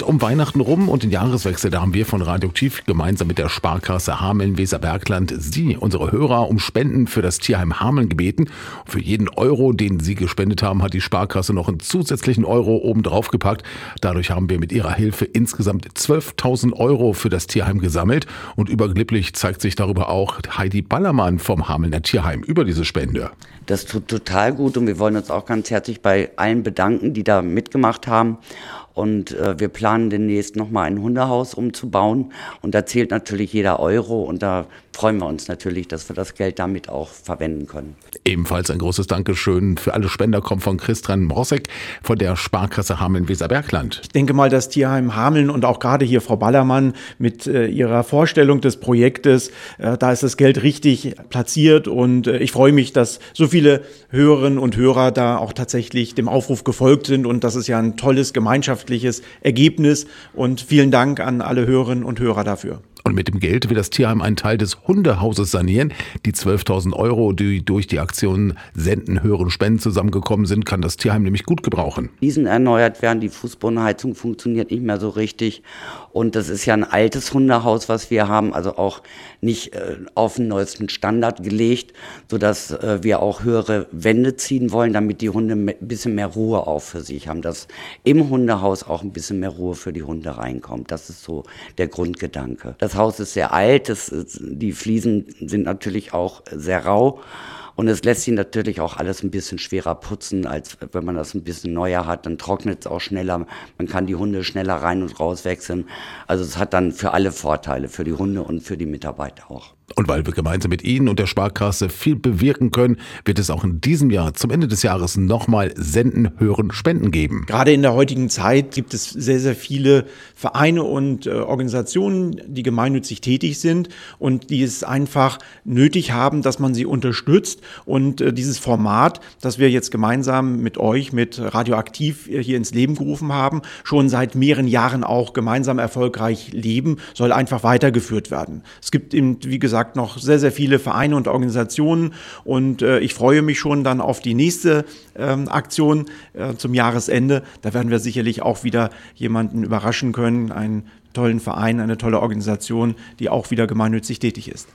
um Weihnachten rum und den Jahreswechsel, da haben wir von Radioaktiv gemeinsam mit der Sparkasse Hameln-Weserbergland Sie, unsere Hörer, um Spenden für das Tierheim Hameln gebeten. Für jeden Euro, den Sie gespendet haben, hat die Sparkasse noch einen zusätzlichen Euro oben drauf gepackt. Dadurch haben wir mit ihrer Hilfe insgesamt 12.000 Euro für das Tierheim gesammelt und überglücklich zeigt sich darüber auch Heidi Ballermann vom Hamelner Tierheim über diese Spende. Das tut total gut und wir wollen uns auch ganz herzlich bei allen bedanken, die da mitgemacht haben. Und äh, wir planen demnächst nochmal ein Hundehaus umzubauen. Und da zählt natürlich jeder Euro. Und da freuen wir uns natürlich, dass wir das Geld damit auch verwenden können. Ebenfalls ein großes Dankeschön für alle Spender kommt von Christian Morsek von der Sparkasse Hameln-Weserbergland. Ich denke mal, das Tierheim Hameln und auch gerade hier Frau Ballermann mit äh, ihrer Vorstellung des Projektes, äh, da ist das Geld richtig platziert und äh, ich freue mich, dass so viele Hörerinnen und Hörer da auch tatsächlich dem Aufruf gefolgt sind und das ist ja ein tolles gemeinschaftliches Ergebnis und vielen Dank an alle Hörerinnen und Hörer dafür. Und mit dem Geld will das Tierheim einen Teil des Hundehauses sanieren. Die 12.000 Euro, die durch die Aktion Senden, Hören, Spenden zusammengekommen sind, kann das Tierheim nämlich gut gebrauchen. Diesen erneuert werden, die Fußbodenheizung funktioniert nicht mehr so richtig. Und das ist ja ein altes Hundehaus, was wir haben, also auch nicht äh, auf den neuesten Standard gelegt, sodass äh, wir auch höhere Wände ziehen wollen, damit die Hunde ein bisschen mehr Ruhe auch für sich haben, dass im Hundehaus auch ein bisschen mehr Ruhe für die Hunde reinkommt. Das ist so der Grundgedanke. Das Haus ist sehr alt, das, die Fliesen sind natürlich auch sehr rau. Und es lässt sich natürlich auch alles ein bisschen schwerer putzen, als wenn man das ein bisschen neuer hat. Dann trocknet es auch schneller. Man kann die Hunde schneller rein und raus wechseln. Also es hat dann für alle Vorteile, für die Hunde und für die Mitarbeiter auch. Und weil wir gemeinsam mit Ihnen und der Sparkasse viel bewirken können, wird es auch in diesem Jahr zum Ende des Jahres nochmal Senden, Hören, Spenden geben. Gerade in der heutigen Zeit gibt es sehr, sehr viele Vereine und äh, Organisationen, die gemeinnützig tätig sind und die es einfach nötig haben, dass man sie unterstützt. Und äh, dieses Format, das wir jetzt gemeinsam mit euch, mit Radioaktiv hier ins Leben gerufen haben, schon seit mehreren Jahren auch gemeinsam erfolgreich leben, soll einfach weitergeführt werden. Es gibt eben, wie gesagt, gesagt, noch sehr, sehr viele Vereine und Organisationen und äh, ich freue mich schon dann auf die nächste ähm, Aktion äh, zum Jahresende. Da werden wir sicherlich auch wieder jemanden überraschen können, einen tollen Verein, eine tolle Organisation, die auch wieder gemeinnützig tätig ist.